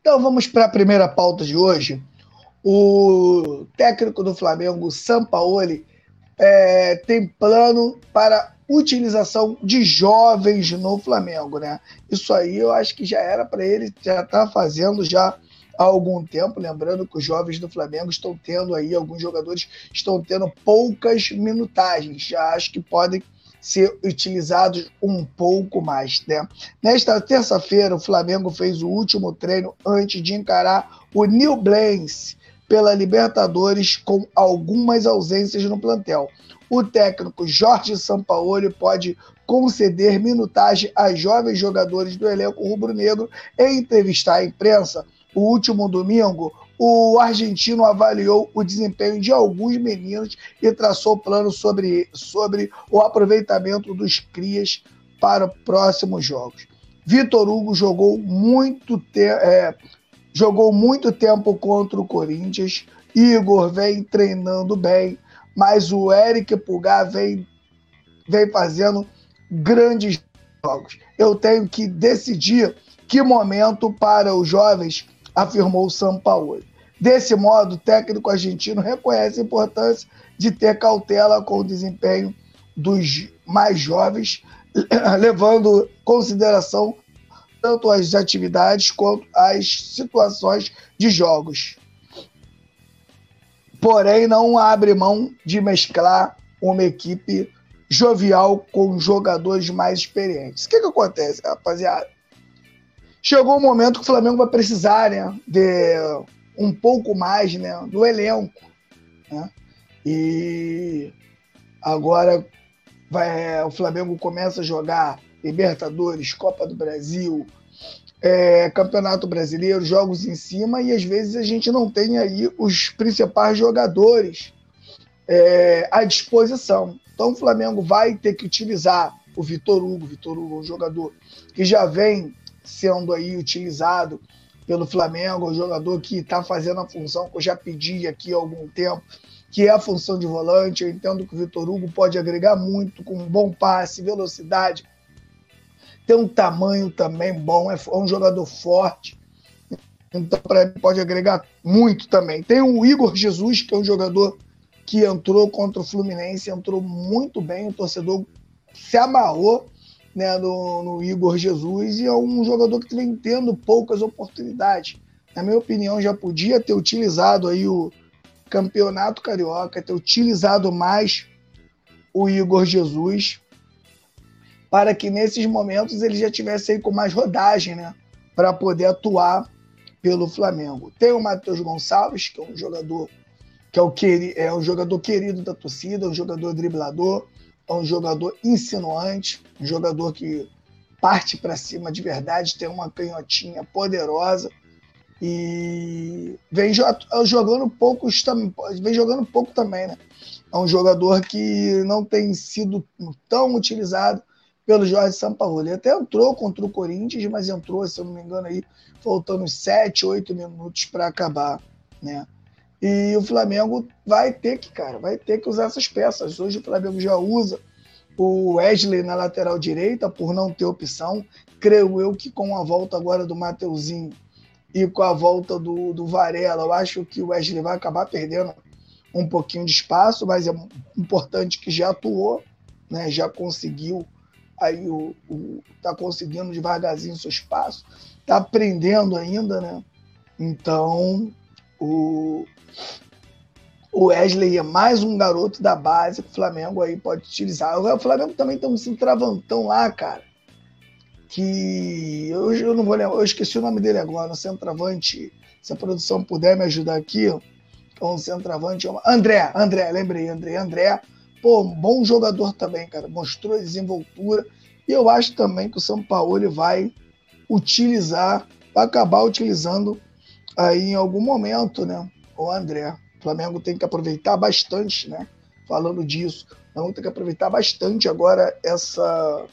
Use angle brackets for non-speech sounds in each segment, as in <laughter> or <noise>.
Então vamos para a primeira pauta de hoje. O técnico do Flamengo, Sampaoli, é, tem plano para utilização de jovens no Flamengo, né? Isso aí eu acho que já era para ele já estar tá fazendo já há algum tempo, lembrando que os jovens do Flamengo estão tendo aí alguns jogadores estão tendo poucas minutagens, já acho que podem ser utilizados um pouco mais, né? Nesta terça-feira, o Flamengo fez o último treino antes de encarar o New Blaze pela Libertadores com algumas ausências no plantel. O técnico Jorge Sampaoli pode conceder minutagem a jovens jogadores do elenco rubro-negro em entrevistar à imprensa. O último domingo, o argentino avaliou o desempenho de alguns meninos e traçou plano sobre, sobre o aproveitamento dos crias para próximos jogos. Vitor Hugo jogou muito, te é, jogou muito tempo contra o Corinthians. Igor vem treinando bem, mas o Eric Pulgar vem, vem fazendo grandes jogos. Eu tenho que decidir que momento para os jovens, afirmou o São Paulo. Desse modo, o técnico argentino reconhece a importância de ter cautela com o desempenho dos mais jovens, <clears throat> levando em consideração tanto as atividades quanto as situações de jogos. Porém, não abre mão de mesclar uma equipe jovial com jogadores mais experientes. O que, que acontece, rapaziada? Chegou o momento que o Flamengo vai precisar né, de um pouco mais né, do elenco. Né? E agora vai, o Flamengo começa a jogar Libertadores, Copa do Brasil, é, Campeonato Brasileiro, jogos em cima, e às vezes a gente não tem aí os principais jogadores é, à disposição. Então o Flamengo vai ter que utilizar o Vitor Hugo. Vitor Hugo é um jogador que já vem sendo aí utilizado pelo Flamengo, um jogador que está fazendo a função que eu já pedi aqui há algum tempo, que é a função de volante. Eu entendo que o Vitor Hugo pode agregar muito com um bom passe, velocidade, tem um tamanho também bom, é, é um jogador forte. Então, para ele, pode agregar muito também. Tem o Igor Jesus, que é um jogador que entrou contra o Fluminense, entrou muito bem, o torcedor se amarrou né, no, no Igor Jesus e é um jogador que vem tendo poucas oportunidades. Na minha opinião, já podia ter utilizado aí o Campeonato Carioca, ter utilizado mais o Igor Jesus para que nesses momentos ele já tivesse aí com mais rodagem, né? Para poder atuar pelo Flamengo. Tem o Matheus Gonçalves, que é um jogador que é, o queri é um jogador querido da torcida, um jogador driblador, é um jogador insinuante, um jogador que parte para cima de verdade, tem uma canhotinha poderosa e vem jogando pouco, vem jogando pouco também, né? É um jogador que não tem sido tão utilizado pelo Jorge Sampaoli. Ele até entrou contra o Corinthians, mas entrou, se eu não me engano, aí, faltando 7, 8 minutos para acabar, né? E o Flamengo vai ter que, cara, vai ter que usar essas peças. Hoje o Flamengo já usa o Wesley na lateral direita por não ter opção. Creio eu que com a volta agora do Mateuzinho e com a volta do, do Varela, eu acho que o Wesley vai acabar perdendo um pouquinho de espaço, mas é importante que já atuou, né? já conseguiu aí o, o tá conseguindo devagarzinho seu espaço, tá aprendendo ainda, né? Então, o, o Wesley é mais um garoto da base que o Flamengo aí pode utilizar. O Flamengo também tem um centravantão lá, cara, que eu, eu não vou lembrar, eu esqueci o nome dele agora, o centroavante, se a produção puder me ajudar aqui, ó, um centroavante, André, André, lembrei, André, André, Pô, bom jogador também, cara. Mostrou desenvoltura. E eu acho também que o São Paulo vai utilizar, vai acabar utilizando aí em algum momento, né? O André. O Flamengo tem que aproveitar bastante, né? Falando disso. O Flamengo tem que aproveitar bastante agora essa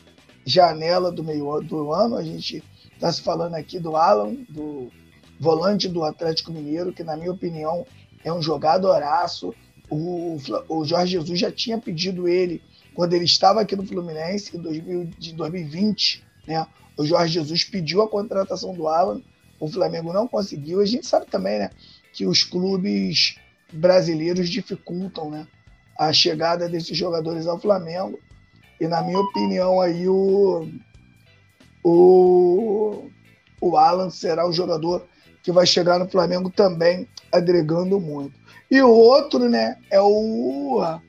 janela do meio do ano. A gente está se falando aqui do Alan, do volante do Atlético Mineiro, que na minha opinião é um jogadoraço. O, o Jorge Jesus já tinha pedido ele quando ele estava aqui no Fluminense em 2020, né? O Jorge Jesus pediu a contratação do Alan, o Flamengo não conseguiu. A gente sabe também, né, que os clubes brasileiros dificultam, né, a chegada desses jogadores ao Flamengo. E na minha opinião aí o o, o Alan será o jogador que vai chegar no Flamengo também agregando muito. E o outro, né, é o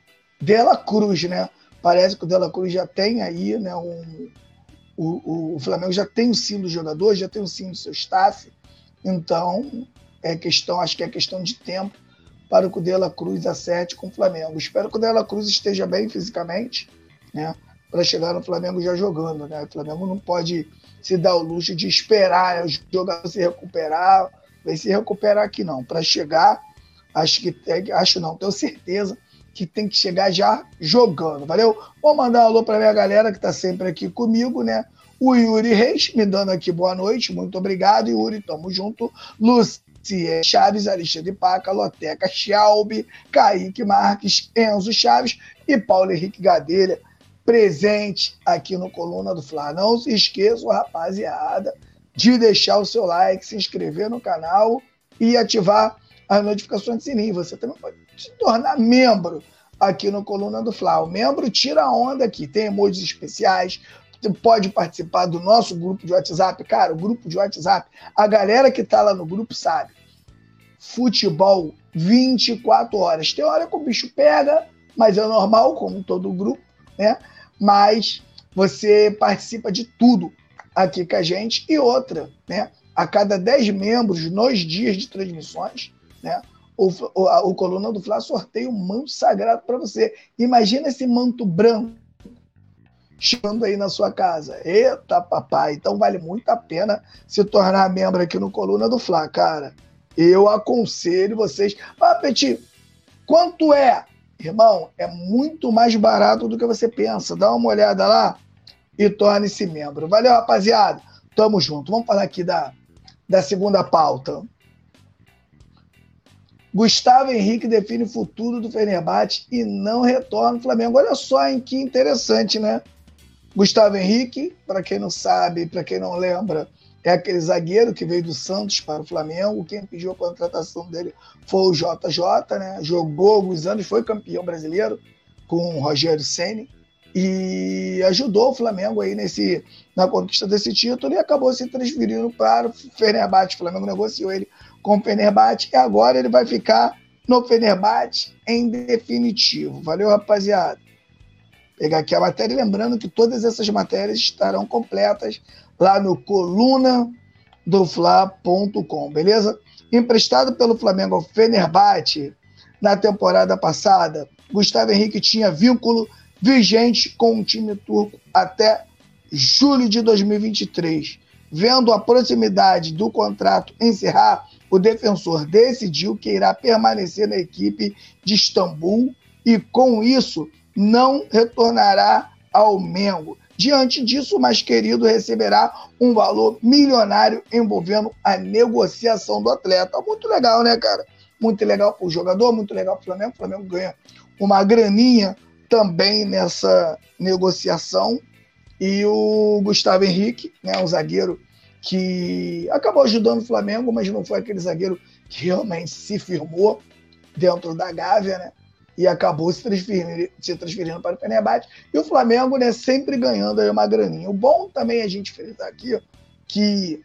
Dela Cruz, né? Parece que o Dela Cruz já tem aí, né, um, o, o, Flamengo já tem o sim do jogador, já tem o sim do seu staff, então é questão, acho que é questão de tempo para o Dela Cruz acerte com o Flamengo. Espero que o Dela Cruz esteja bem fisicamente, né? Para chegar no Flamengo já jogando, né? O Flamengo não pode se dar o luxo de esperar o jogador se recuperar, vai se recuperar aqui não. Para chegar, acho que acho não, tenho certeza que tem que chegar já jogando, valeu? Vou mandar um alô para minha galera que está sempre aqui comigo, né? O Yuri Reis me dando aqui boa noite, muito obrigado, Yuri, tamo junto. Lucia Chaves, Alexandre Paca, Loteca Schaub, Kaique Marques, Enzo Chaves e Paulo Henrique Gadelha, presente aqui no Coluna do Fla. Não se esqueçam, rapaziada, de deixar o seu like, se inscrever no canal e ativar as notificações de sininho. Você também pode se tornar membro aqui no Coluna do Fla. O membro tira a onda aqui, tem emojis especiais, pode participar do nosso grupo de WhatsApp. Cara, o grupo de WhatsApp, a galera que tá lá no grupo sabe. Futebol 24 horas. Tem hora que o bicho pega, mas é normal, como todo grupo, né? Mas você participa de tudo aqui com a gente. E outra, né? A cada 10 membros, nos dias de transmissões, né? O, o, a, o Coluna do Fla sorteia um manto sagrado para você. Imagina esse manto branco chegando aí na sua casa. Eita, papai! Então vale muito a pena se tornar membro aqui no Coluna do Fla, cara. Eu aconselho vocês. Ah, Petit, quanto é? Irmão, é muito mais barato do que você pensa. Dá uma olhada lá e torne-se membro. Valeu, rapaziada. Tamo junto. Vamos falar aqui da, da segunda pauta. Gustavo Henrique define o futuro do Fenerbahçe e não retorna ao Flamengo. Olha só, hein, que interessante, né? Gustavo Henrique, para quem não sabe, para quem não lembra, é aquele zagueiro que veio do Santos para o Flamengo. Quem pediu a contratação dele foi o JJ, né? Jogou alguns anos, foi campeão brasileiro com o Rogério Ceni e ajudou o Flamengo aí nesse, na conquista desse título e acabou se transferindo para o Fenerbahçe. O Flamengo negociou ele com o Fenerbahçe e agora ele vai ficar no Fenerbahçe em definitivo. Valeu, rapaziada pegar aqui a matéria, lembrando que todas essas matérias estarão completas lá no coluna do Fla.com, beleza? Emprestado pelo Flamengo ao Fenerbahçe na temporada passada, Gustavo Henrique tinha vínculo vigente com o time turco até julho de 2023. Vendo a proximidade do contrato encerrar, o defensor decidiu que irá permanecer na equipe de Istambul e, com isso, não retornará ao Mengo. Diante disso, o mais querido receberá um valor milionário envolvendo a negociação do atleta. Muito legal, né, cara? Muito legal para o jogador, muito legal para o Flamengo. O Flamengo ganha uma graninha também nessa negociação. E o Gustavo Henrique, né, um zagueiro que acabou ajudando o Flamengo, mas não foi aquele zagueiro que realmente se firmou dentro da Gávea, né? e acabou se transferindo, se transferindo para o Fenerbahçe. E o Flamengo, né, sempre ganhando aí uma graninha. O bom também a gente frisar aqui que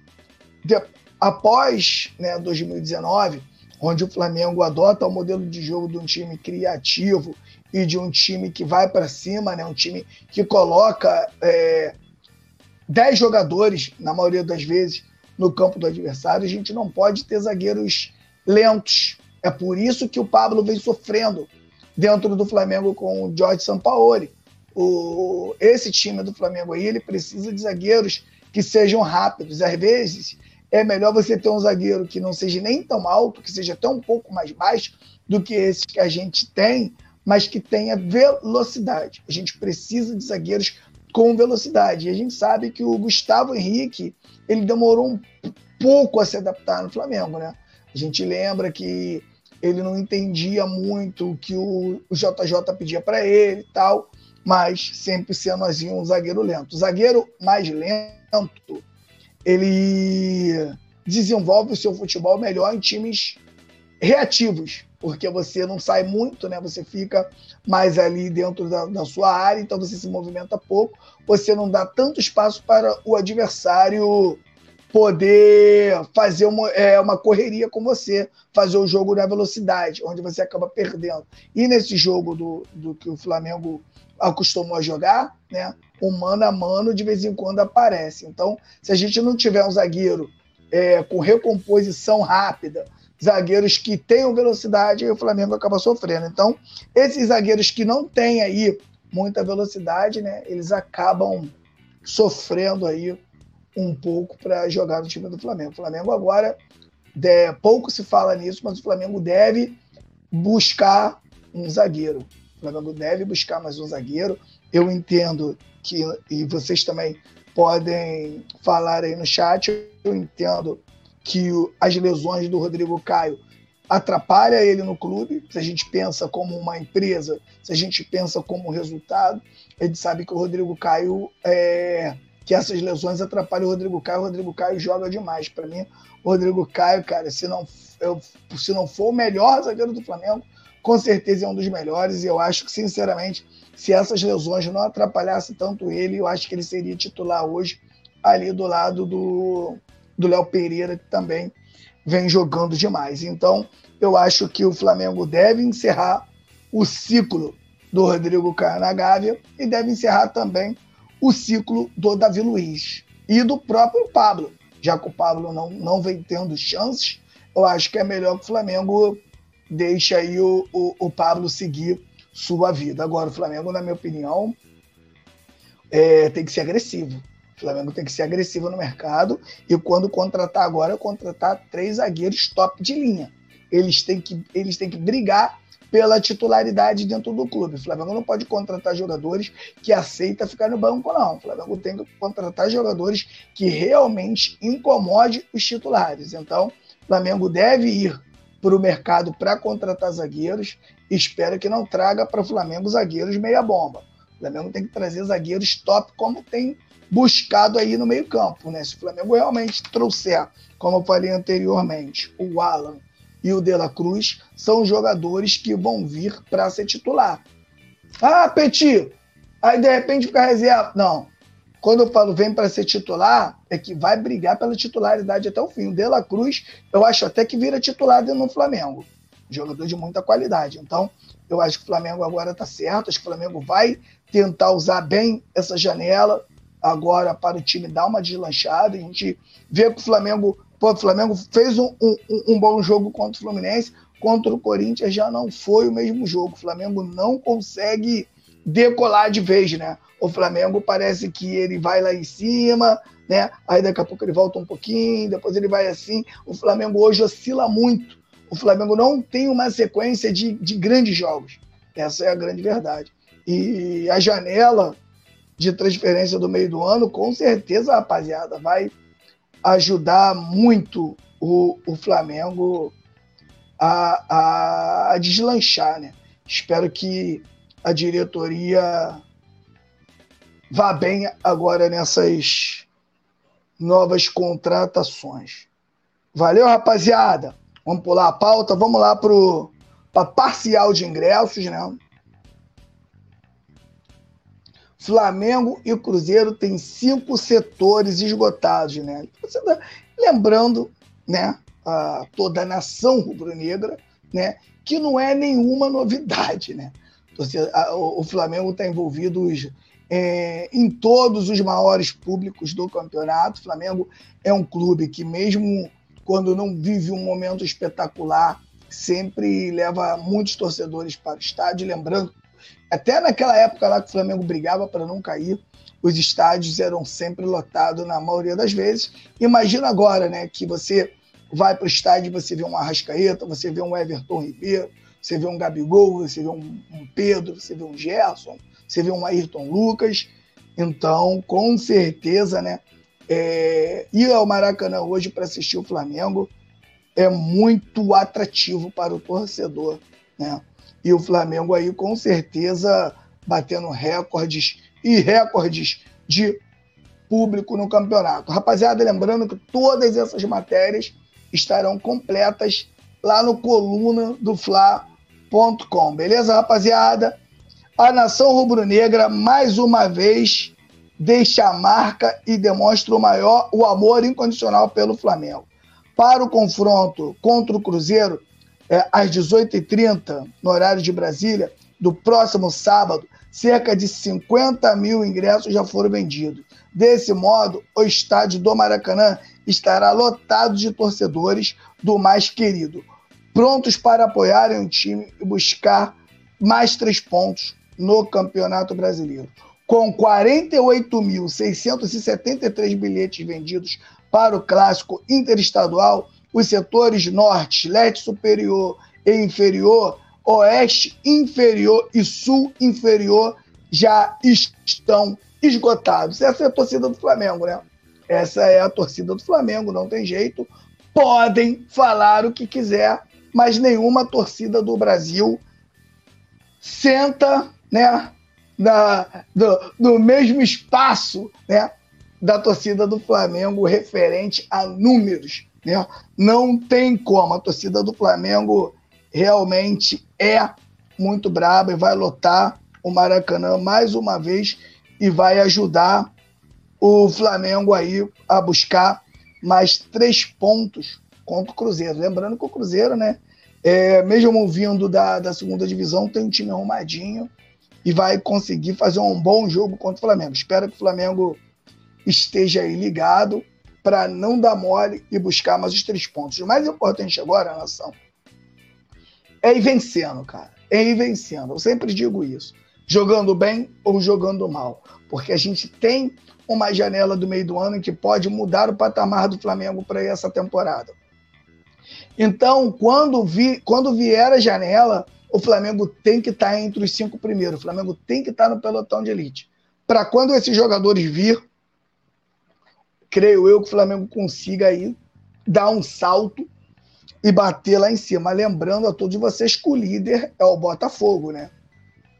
de, após né, 2019, onde o Flamengo adota o modelo de jogo de um time criativo e de um time que vai para cima, né, um time que coloca é, 10 jogadores, na maioria das vezes, no campo do adversário, a gente não pode ter zagueiros lentos. É por isso que o Pablo vem sofrendo dentro do Flamengo com o Jorge Sampaoli. O, esse time do Flamengo aí, ele precisa de zagueiros que sejam rápidos. Às vezes, é melhor você ter um zagueiro que não seja nem tão alto, que seja até um pouco mais baixo do que esse que a gente tem, mas que tenha velocidade. A gente precisa de zagueiros com velocidade. E a gente sabe que o Gustavo Henrique, ele demorou um pouco a se adaptar no Flamengo, né? A gente lembra que ele não entendia muito o que o, JJ pedia para ele e tal, mas sempre sendo assim um zagueiro lento. O zagueiro mais lento, ele desenvolve o seu futebol melhor em times reativos, porque você não sai muito, né? Você fica mais ali dentro da, da, sua área, então você se movimenta pouco, você não dá tanto espaço para o adversário poder fazer uma, é, uma correria com você, fazer o jogo na velocidade, onde você acaba perdendo. E nesse jogo do, do que o Flamengo acostumou a jogar, né? O mano a mano de vez em quando aparece. Então, se a gente não tiver um zagueiro é, com recomposição rápida, zagueiros que tenham velocidade, aí o Flamengo acaba sofrendo. Então, esses zagueiros que não têm aí muita velocidade, né, eles acabam sofrendo aí um pouco para jogar no time do Flamengo. O Flamengo agora, de, pouco se fala nisso, mas o Flamengo deve buscar um zagueiro. O Flamengo deve buscar mais um zagueiro. Eu entendo que, e vocês também podem falar aí no chat, eu entendo que as lesões do Rodrigo Caio atrapalham ele no clube. Se a gente pensa como uma empresa, se a gente pensa como resultado, a gente sabe que o Rodrigo Caio é, que essas lesões atrapalham o Rodrigo Caio. O Rodrigo Caio joga demais. Para mim, o Rodrigo Caio, cara, se não, eu, se não for o melhor zagueiro do Flamengo, com certeza é um dos melhores. E eu acho que, sinceramente, se essas lesões não atrapalhassem tanto ele, eu acho que ele seria titular hoje ali do lado do, do Léo Pereira, que também vem jogando demais. Então, eu acho que o Flamengo deve encerrar o ciclo do Rodrigo Caio na Gávea e deve encerrar também o ciclo do Davi Luiz e do próprio Pablo. Já que o Pablo não, não vem tendo chances, eu acho que é melhor que o Flamengo deixe aí o, o, o Pablo seguir sua vida. Agora, o Flamengo, na minha opinião, é, tem que ser agressivo. O Flamengo tem que ser agressivo no mercado e quando contratar agora, contratar três zagueiros top de linha. Eles têm que, eles têm que brigar pela titularidade dentro do clube. O Flamengo não pode contratar jogadores que aceita ficar no banco, não. O Flamengo tem que contratar jogadores que realmente incomode os titulares. Então, o Flamengo deve ir para o mercado para contratar zagueiros. Espero que não traga para o Flamengo zagueiros meia bomba. O Flamengo tem que trazer zagueiros top, como tem buscado aí no meio campo. Né? Se o Flamengo realmente trouxer, como eu falei anteriormente, o Alan e o De La Cruz, são jogadores que vão vir para ser titular. Ah, Petit, aí de repente fica reserva. Não. Quando eu falo vem para ser titular, é que vai brigar pela titularidade até o fim. O De La Cruz, eu acho até que vira titular no Flamengo. Jogador de muita qualidade. Então, eu acho que o Flamengo agora está certo. Acho que o Flamengo vai tentar usar bem essa janela agora para o time dar uma deslanchada. A gente vê que o Flamengo, pô, o Flamengo fez um, um, um, bom jogo contra o Fluminense, contra o Corinthians já não foi o mesmo jogo. O Flamengo não consegue decolar de vez, né? O Flamengo parece que ele vai lá em cima, né? Aí daqui a pouco ele volta um pouquinho, depois ele vai assim. O Flamengo hoje oscila muito. O Flamengo não tem uma sequência de, de grandes jogos. Essa é a grande verdade. E a janela de transferência do meio do ano, com certeza, rapaziada, vai ajudar muito o, o Flamengo a, a, a deslanchar, né? Espero que a diretoria vá bem agora nessas novas contratações. Valeu, rapaziada. Vamos pular a pauta, vamos lá para parcial de ingressos, né? Flamengo e Cruzeiro têm cinco setores esgotados, né? Tá lembrando, né, a toda a nação rubro-negra, né, que não é nenhuma novidade, né? O Flamengo está envolvido é, em todos os maiores públicos do campeonato. O Flamengo é um clube que, mesmo quando não vive um momento espetacular, sempre leva muitos torcedores para o estádio. Lembrando até naquela época lá que o Flamengo brigava para não cair, os estádios eram sempre lotados na maioria das vezes. Imagina agora, né, que você vai para o estádio e você vê um Arrascaeta, você vê um Everton Ribeiro, você vê um Gabigol, você vê um, um Pedro, você vê um Gerson, você vê um Ayrton Lucas. Então, com certeza, né, É, ir ao Maracanã hoje para assistir o Flamengo é muito atrativo para o torcedor, né? E o Flamengo aí com certeza batendo recordes e recordes de público no campeonato. Rapaziada, lembrando que todas essas matérias estarão completas lá no coluna do Fla.com. Beleza, rapaziada? A nação rubro-negra mais uma vez deixa a marca e demonstra o maior o amor incondicional pelo Flamengo. Para o confronto contra o Cruzeiro, é, às 18h30, no horário de Brasília, do próximo sábado, cerca de 50 mil ingressos já foram vendidos. Desse modo, o estádio do Maracanã estará lotado de torcedores do mais querido, prontos para apoiarem o time e buscar mais três pontos no Campeonato Brasileiro. Com 48.673 bilhetes vendidos para o clássico interestadual, os setores norte, leste superior e inferior Oeste inferior e Sul inferior já estão esgotados. Essa é a torcida do Flamengo, né? Essa é a torcida do Flamengo, não tem jeito. Podem falar o que quiser, mas nenhuma torcida do Brasil senta, né, na, do, no mesmo espaço, né, da torcida do Flamengo referente a números, né? Não tem como. A torcida do Flamengo realmente é muito braba e vai lotar o Maracanã mais uma vez e vai ajudar o Flamengo aí a buscar mais três pontos contra o Cruzeiro. Lembrando que o Cruzeiro, né, é, mesmo vindo da, da segunda divisão, tem um time arrumadinho e vai conseguir fazer um bom jogo contra o Flamengo. Espero que o Flamengo esteja aí ligado para não dar mole e buscar mais os três pontos. O mais importante agora, nação, é ir vencendo, cara. É ir vencendo. Eu sempre digo isso. Jogando bem ou jogando mal. Porque a gente tem uma janela do meio do ano que pode mudar o patamar do Flamengo para essa temporada. Então, quando, vi, quando vier a janela, o Flamengo tem que estar tá entre os cinco primeiros. O Flamengo tem que estar tá no pelotão de elite. Para quando esses jogadores vir, creio eu que o Flamengo consiga aí dar um salto e bater lá em cima. Lembrando a todos vocês que o líder é o Botafogo, né?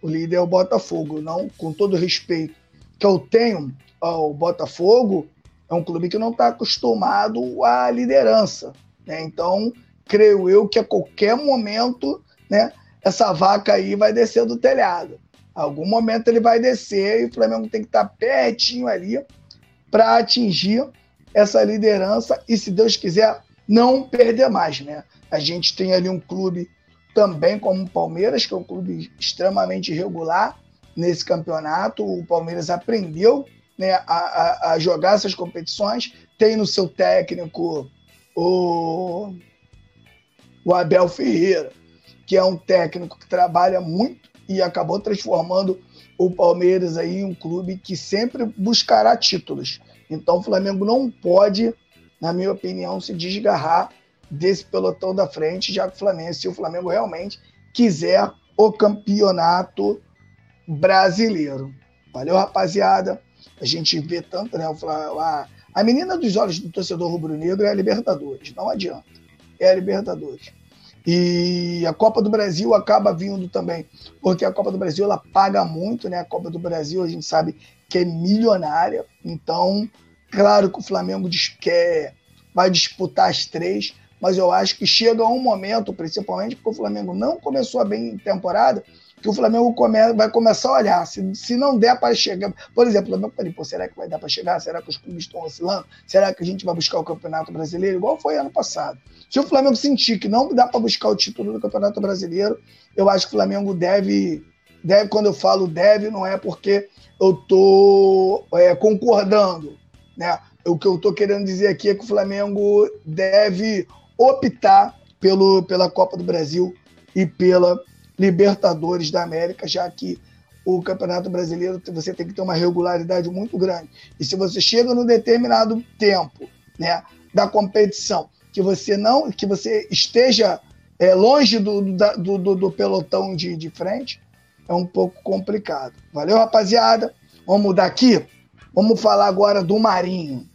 O líder é o Botafogo, não com todo respeito que eu tenho ao Botafogo, é um clube que não está acostumado à liderança, né? Então, creio eu que a qualquer momento, né, essa vaca aí vai descer do telhado. algum momento ele vai descer e o Flamengo tem que estar tá pertinho ali para atingir essa liderança e, se Deus quiser, não perder mais, né? A gente tem ali um clube também como o Palmeiras, que é um clube extremamente irregular nesse campeonato. O Palmeiras aprendeu né, a, a, a jogar essas competições, tem no seu técnico o, o Abel Ferreira, que é um técnico que trabalha muito e acabou transformando o Palmeiras aí um clube que sempre buscará títulos. Então o Flamengo não pode na minha opinião, se desgarrar desse pelotão da frente, já que o Flamengo, se o Flamengo realmente quiser o campeonato brasileiro. Valeu, rapaziada. A gente vê tanto, né? A, a menina dos olhos do torcedor rubro-negro é a Libertadores, não adianta. É a Libertadores. E a Copa do Brasil acaba vindo também, porque a Copa do Brasil ela paga muito, né? A Copa do Brasil a gente sabe que é milionária, então Claro que o Flamengo quer, vai disputar as três, mas eu acho que chega um momento, principalmente porque o Flamengo não começou bem em temporada, que o Flamengo come, vai começar a olhar. Se, se não der para chegar, por exemplo, o Flamengo falei, pô, será que vai dar para chegar? Será que os clubes estão oscilando? Será que a gente vai buscar o Campeonato Brasileiro? Igual foi ano passado. Se o Flamengo sentir que não dá para buscar o título do Campeonato Brasileiro, eu acho que o Flamengo deve, deve quando eu falo deve, não é porque eu estou é, concordando né? O que eu estou querendo dizer aqui é que o Flamengo deve optar pelo, pela Copa do Brasil e pela Libertadores da América, já que o Campeonato Brasileiro você tem que ter uma regularidade muito grande. E se você chega num determinado tempo né, da competição que você não que você esteja é, longe do, do, do, do pelotão de, de frente, é um pouco complicado. Valeu, rapaziada? Vamos mudar aqui? Vamos falar agora do Marinho.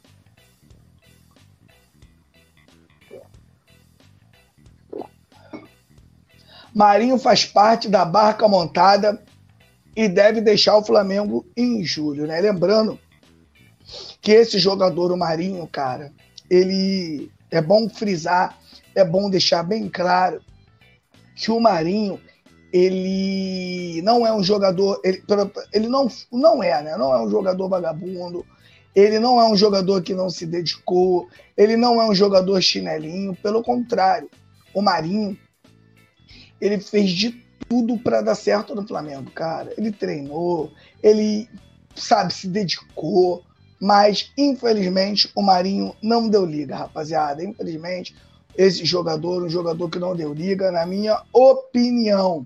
Marinho faz parte da barca montada e deve deixar o Flamengo em julho, né? Lembrando que esse jogador, o Marinho, cara, ele é bom frisar, é bom deixar bem claro que o Marinho ele não é um jogador, ele, ele não, não é, né? Não é um jogador vagabundo, ele não é um jogador que não se dedicou, ele não é um jogador chinelinho, pelo contrário, o Marinho ele fez de tudo para dar certo no Flamengo, cara. Ele treinou, ele sabe se dedicou, mas infelizmente o Marinho não deu liga, rapaziada. Infelizmente esse jogador, um jogador que não deu liga, na minha opinião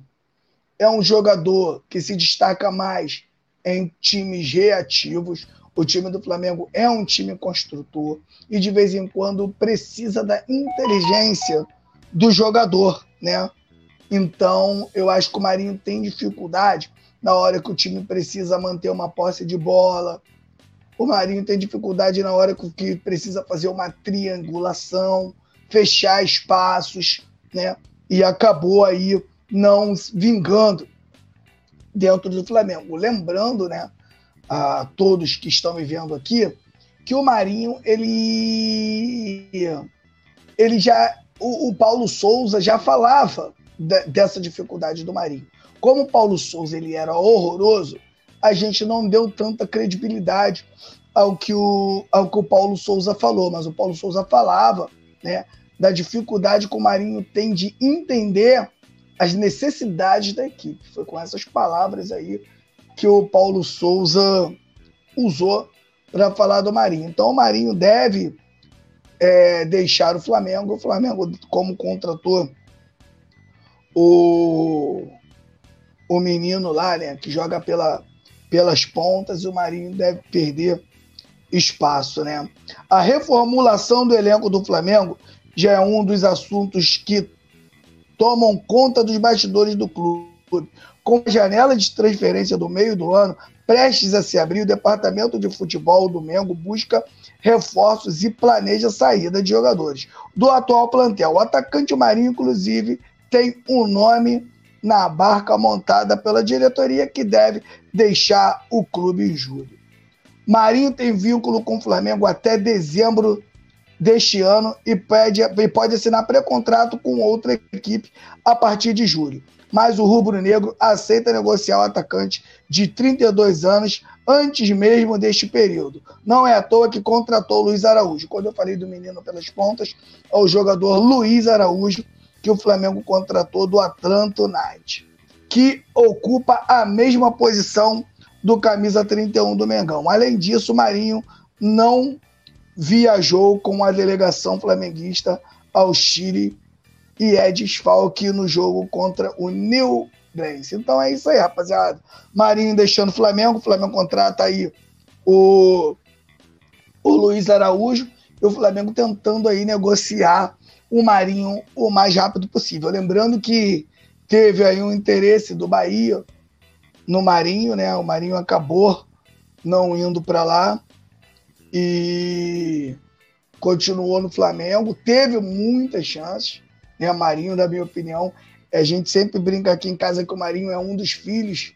é um jogador que se destaca mais em times reativos. O time do Flamengo é um time construtor e de vez em quando precisa da inteligência do jogador, né? Então, eu acho que o Marinho tem dificuldade na hora que o time precisa manter uma posse de bola. O Marinho tem dificuldade na hora que precisa fazer uma triangulação, fechar espaços, né? E acabou aí não vingando dentro do Flamengo. Lembrando, né, a todos que estão me vendo aqui, que o Marinho, ele, ele já, o, o Paulo Souza já falava de, dessa dificuldade do Marinho. Como o Paulo Souza ele era horroroso, a gente não deu tanta credibilidade ao que o, ao que o Paulo Souza falou, mas o Paulo Souza falava, né, da dificuldade que o Marinho tem de entender as necessidades da equipe. Foi com essas palavras aí que o Paulo Souza usou para falar do Marinho. Então o Marinho deve é, deixar o Flamengo. O Flamengo, como contratou o, o menino lá, né, que joga pela, pelas pontas, o Marinho deve perder espaço, né? A reformulação do elenco do Flamengo já é um dos assuntos que tomam conta dos bastidores do clube. Com a janela de transferência do meio do ano prestes a se abrir, o departamento de futebol do Mengo busca reforços e planeja a saída de jogadores do atual plantel. O atacante Marinho, inclusive, tem um nome na barca montada pela diretoria que deve deixar o clube em julho. Marinho tem vínculo com o Flamengo até dezembro deste ano e, pede, pode assinar pré-contrato com outra equipe a partir de julho. Mas o rubro-negro aceita negociar o atacante de 32 anos antes mesmo deste período. Não é à toa que contratou Luiz Araújo. Quando eu falei do menino pelas pontas, é o jogador Luiz Araújo, que o Flamengo contratou do Atlanta United, que ocupa a mesma posição do camisa 31 do Mengão. Além disso, o Marinho não viajou com a delegação flamenguista ao Chile e é desfalque no jogo contra o New Brains. Então é isso aí, rapaziada. Marinho deixando o Flamengo, o Flamengo contrata aí o, o Luiz Araújo e o Flamengo tentando aí negociar o Marinho o mais rápido possível. Lembrando que teve aí um interesse do Bahia no Marinho, né? O Marinho acabou não indo para lá e continuou no Flamengo, teve muitas chances, né? Marinho, na minha opinião, a gente sempre brinca aqui em casa que o Marinho é um dos filhos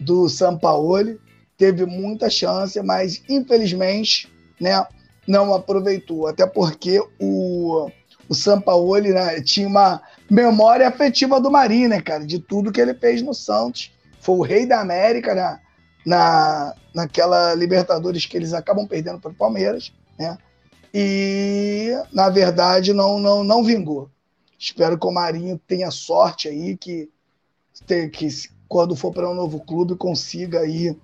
do Sampaoli, teve muita chance, mas infelizmente, né, não aproveitou, até porque o o Sampaoli né, tinha uma memória afetiva do Marinho, né, cara, de tudo que ele fez no Santos. Foi o rei da América, né, na, naquela Libertadores que eles acabam perdendo para o Palmeiras, né? E na verdade não não não vingou. Espero que o Marinho tenha sorte aí que que quando for para um novo clube consiga aí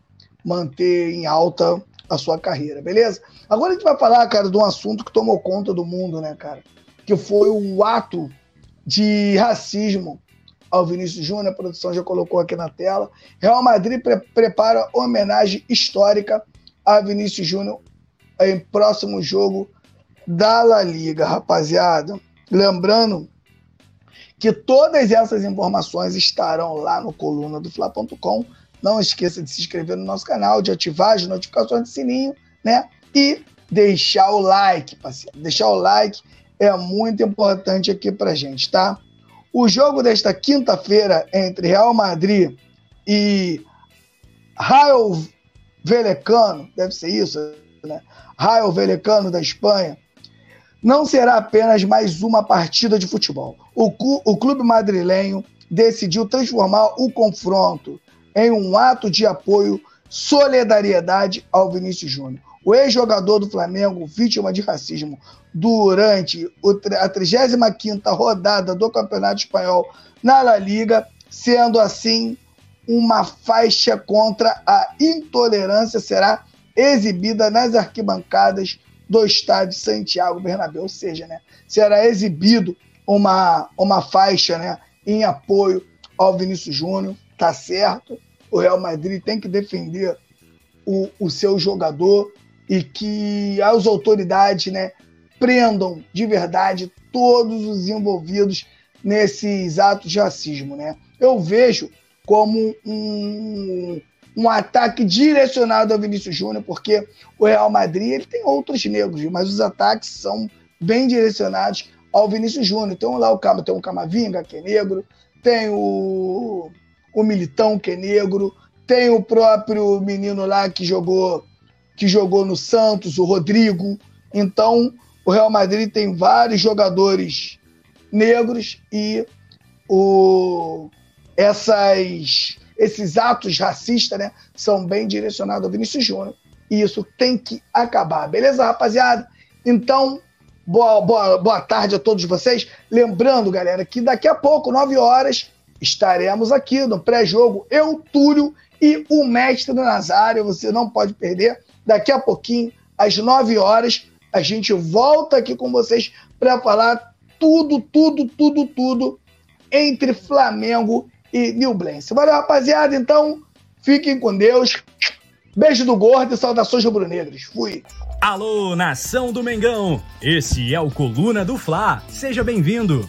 manter em alta a sua carreira, beleza? Agora a gente vai falar, cara, de um assunto que tomou conta do mundo, né, cara? Que foi o ato de racismo ao Vinícius Júnior, a produção já colocou aqui na tela. Real Madrid pre prepara homenagem histórica a Vinícius Júnior em próximo jogo da La Liga, rapaziada. Lembrando que todas essas informações estarão lá no coluna do Fla.com. Não esqueça de se inscrever no nosso canal, de ativar as notificações de sininho, né? E deixar o like, parceiro. Deixar o like é muito importante aqui pra gente, tá? O jogo desta quinta-feira entre Real Madrid e Raio Velecano, deve ser isso, né? Raio Velecano da Espanha, não será apenas mais uma partida de futebol. O, o clube madrilenho decidiu transformar o confronto em um ato de apoio, solidariedade ao Vinícius Júnior. O ex-jogador do Flamengo, vítima de racismo, durante a 35ª rodada do Campeonato Espanhol na La Liga, sendo assim uma faixa contra a intolerância será exibida nas arquibancadas do estádio Santiago Bernabéu, ou seja, né, será exibido uma, uma faixa né, em apoio ao Vinícius Júnior, tá certo? O Real Madrid tem que defender o, o seu jogador e que as autoridades né, prendam de verdade todos os envolvidos nesses atos de racismo. Né? Eu vejo como um, um ataque direcionado ao Vinícius Júnior, porque o Real Madrid ele tem outros negros, mas os ataques são bem direcionados ao Vinícius Júnior. Tem lá o tem o Camavinga, que é negro, tem o, o Militão, que é negro, tem o próprio menino lá que jogou que jogou no Santos, o Rodrigo. Então, o Real Madrid tem vários jogadores negros e o, essas, esses atos racistas né, são bem direcionados ao Vinícius Júnior. E isso tem que acabar. Beleza, rapaziada? Então, boa, boa, boa tarde a todos vocês. Lembrando, galera, que daqui a pouco, 9 horas, estaremos aqui no pré-jogo Eu, Túlio e o Mestre Nazário. Você não pode perder. Daqui a pouquinho, às 9 horas, a gente volta aqui com vocês para falar tudo, tudo, tudo, tudo entre Flamengo e Newblense. Valeu, rapaziada. Então, fiquem com Deus. Beijo do gordo e saudações rubro-negras. Fui. Alô, nação do Mengão! Esse é o Coluna do Fla. Seja bem-vindo.